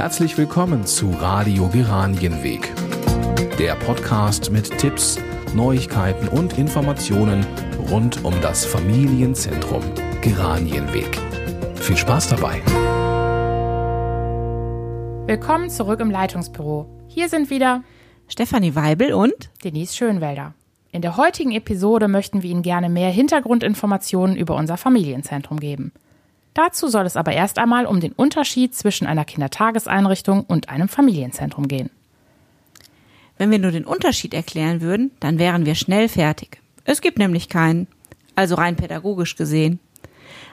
Herzlich willkommen zu Radio Geranienweg, der Podcast mit Tipps, Neuigkeiten und Informationen rund um das Familienzentrum Geranienweg. Viel Spaß dabei! Willkommen zurück im Leitungsbüro. Hier sind wieder Stefanie Weibel und Denise Schönwälder. In der heutigen Episode möchten wir Ihnen gerne mehr Hintergrundinformationen über unser Familienzentrum geben. Dazu soll es aber erst einmal um den Unterschied zwischen einer Kindertageseinrichtung und einem Familienzentrum gehen. Wenn wir nur den Unterschied erklären würden, dann wären wir schnell fertig. Es gibt nämlich keinen, also rein pädagogisch gesehen.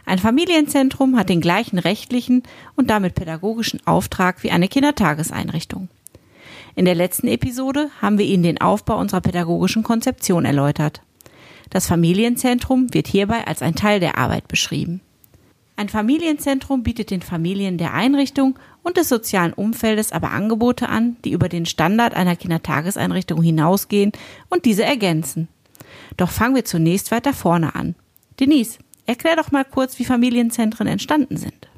Ein Familienzentrum hat den gleichen rechtlichen und damit pädagogischen Auftrag wie eine Kindertageseinrichtung. In der letzten Episode haben wir Ihnen den Aufbau unserer pädagogischen Konzeption erläutert. Das Familienzentrum wird hierbei als ein Teil der Arbeit beschrieben. Ein Familienzentrum bietet den Familien der Einrichtung und des sozialen Umfeldes aber Angebote an, die über den Standard einer Kindertageseinrichtung hinausgehen und diese ergänzen. Doch fangen wir zunächst weiter vorne an. Denise, erklär doch mal kurz, wie Familienzentren entstanden sind.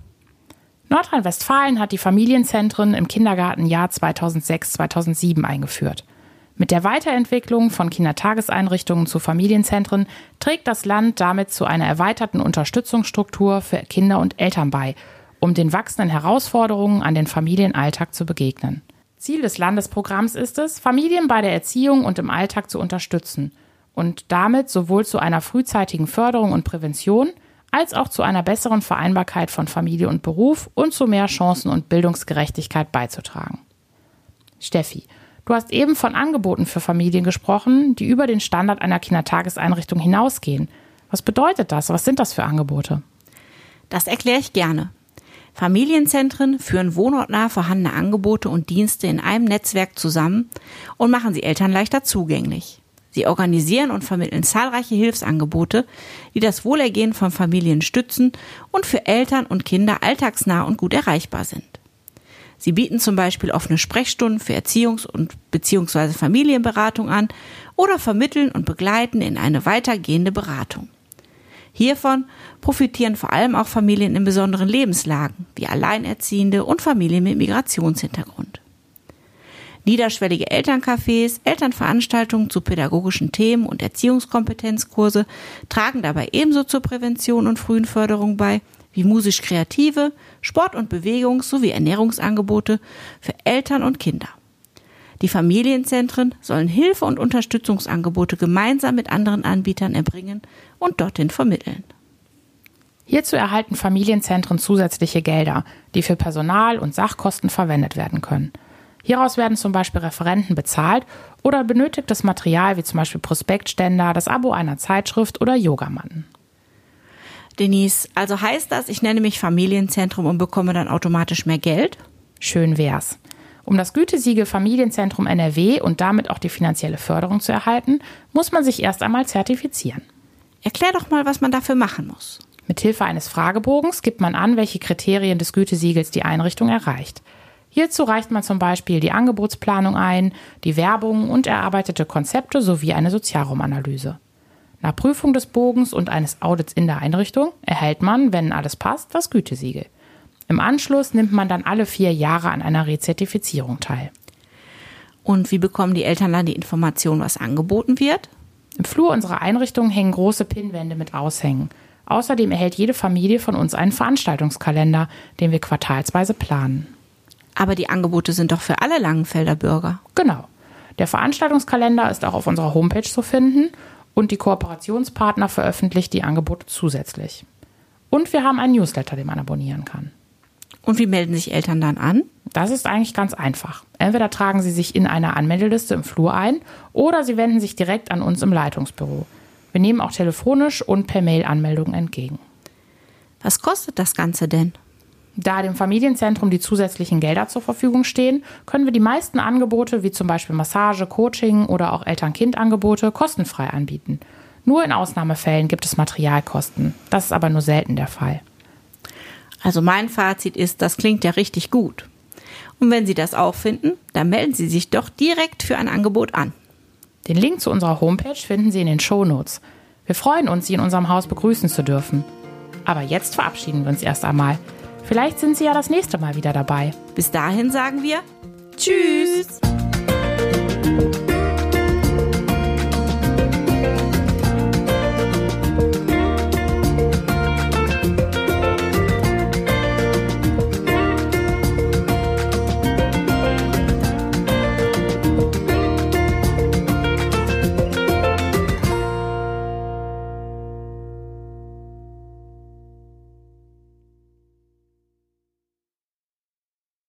Nordrhein-Westfalen hat die Familienzentren im Kindergartenjahr 2006-2007 eingeführt. Mit der Weiterentwicklung von Kindertageseinrichtungen zu Familienzentren trägt das Land damit zu einer erweiterten Unterstützungsstruktur für Kinder und Eltern bei, um den wachsenden Herausforderungen an den Familienalltag zu begegnen. Ziel des Landesprogramms ist es, Familien bei der Erziehung und im Alltag zu unterstützen und damit sowohl zu einer frühzeitigen Förderung und Prävention als auch zu einer besseren Vereinbarkeit von Familie und Beruf und zu mehr Chancen und Bildungsgerechtigkeit beizutragen. Steffi, du hast eben von Angeboten für Familien gesprochen, die über den Standard einer Kindertageseinrichtung hinausgehen. Was bedeutet das? Was sind das für Angebote? Das erkläre ich gerne. Familienzentren führen wohnortnah vorhandene Angebote und Dienste in einem Netzwerk zusammen und machen sie Eltern leichter zugänglich. Sie organisieren und vermitteln zahlreiche Hilfsangebote, die das Wohlergehen von Familien stützen und für Eltern und Kinder alltagsnah und gut erreichbar sind. Sie bieten zum Beispiel offene Sprechstunden für Erziehungs- und bzw. Familienberatung an oder vermitteln und begleiten in eine weitergehende Beratung. Hiervon profitieren vor allem auch Familien in besonderen Lebenslagen, wie Alleinerziehende und Familien mit Migrationshintergrund. Niederschwellige Elterncafés, Elternveranstaltungen zu pädagogischen Themen und Erziehungskompetenzkurse tragen dabei ebenso zur Prävention und frühen Förderung bei, wie musisch-kreative, Sport- und Bewegungs- sowie Ernährungsangebote für Eltern und Kinder. Die Familienzentren sollen Hilfe- und Unterstützungsangebote gemeinsam mit anderen Anbietern erbringen und dorthin vermitteln. Hierzu erhalten Familienzentren zusätzliche Gelder, die für Personal und Sachkosten verwendet werden können. Hieraus werden zum Beispiel Referenten bezahlt oder benötigtes Material wie zum Beispiel Prospektständer, das Abo einer Zeitschrift oder Yogamatten. Denise, also heißt das, ich nenne mich Familienzentrum und bekomme dann automatisch mehr Geld? Schön wär's. Um das Gütesiegel Familienzentrum NRW und damit auch die finanzielle Förderung zu erhalten, muss man sich erst einmal zertifizieren. Erklär doch mal, was man dafür machen muss. Mithilfe eines Fragebogens gibt man an, welche Kriterien des Gütesiegels die Einrichtung erreicht. Hierzu reicht man zum Beispiel die Angebotsplanung ein, die Werbung und erarbeitete Konzepte sowie eine Sozialraumanalyse. Nach Prüfung des Bogens und eines Audits in der Einrichtung erhält man, wenn alles passt, das Gütesiegel. Im Anschluss nimmt man dann alle vier Jahre an einer Rezertifizierung teil. Und wie bekommen die Eltern dann die Information, was angeboten wird? Im Flur unserer Einrichtung hängen große Pinnwände mit Aushängen. Außerdem erhält jede Familie von uns einen Veranstaltungskalender, den wir quartalsweise planen. Aber die Angebote sind doch für alle Langenfelder Bürger. Genau. Der Veranstaltungskalender ist auch auf unserer Homepage zu finden und die Kooperationspartner veröffentlicht die Angebote zusätzlich. Und wir haben einen Newsletter, den man abonnieren kann. Und wie melden sich Eltern dann an? Das ist eigentlich ganz einfach. Entweder tragen sie sich in einer Anmeldeliste im Flur ein oder sie wenden sich direkt an uns im Leitungsbüro. Wir nehmen auch telefonisch und per Mail Anmeldungen entgegen. Was kostet das Ganze denn? Da dem Familienzentrum die zusätzlichen Gelder zur Verfügung stehen, können wir die meisten Angebote, wie zum Beispiel Massage, Coaching oder auch Eltern-Kind-Angebote, kostenfrei anbieten. Nur in Ausnahmefällen gibt es Materialkosten. Das ist aber nur selten der Fall. Also mein Fazit ist, das klingt ja richtig gut. Und wenn Sie das auch finden, dann melden Sie sich doch direkt für ein Angebot an. Den Link zu unserer Homepage finden Sie in den Shownotes. Wir freuen uns, Sie in unserem Haus begrüßen zu dürfen. Aber jetzt verabschieden wir uns erst einmal. Vielleicht sind Sie ja das nächste Mal wieder dabei. Bis dahin sagen wir Tschüss.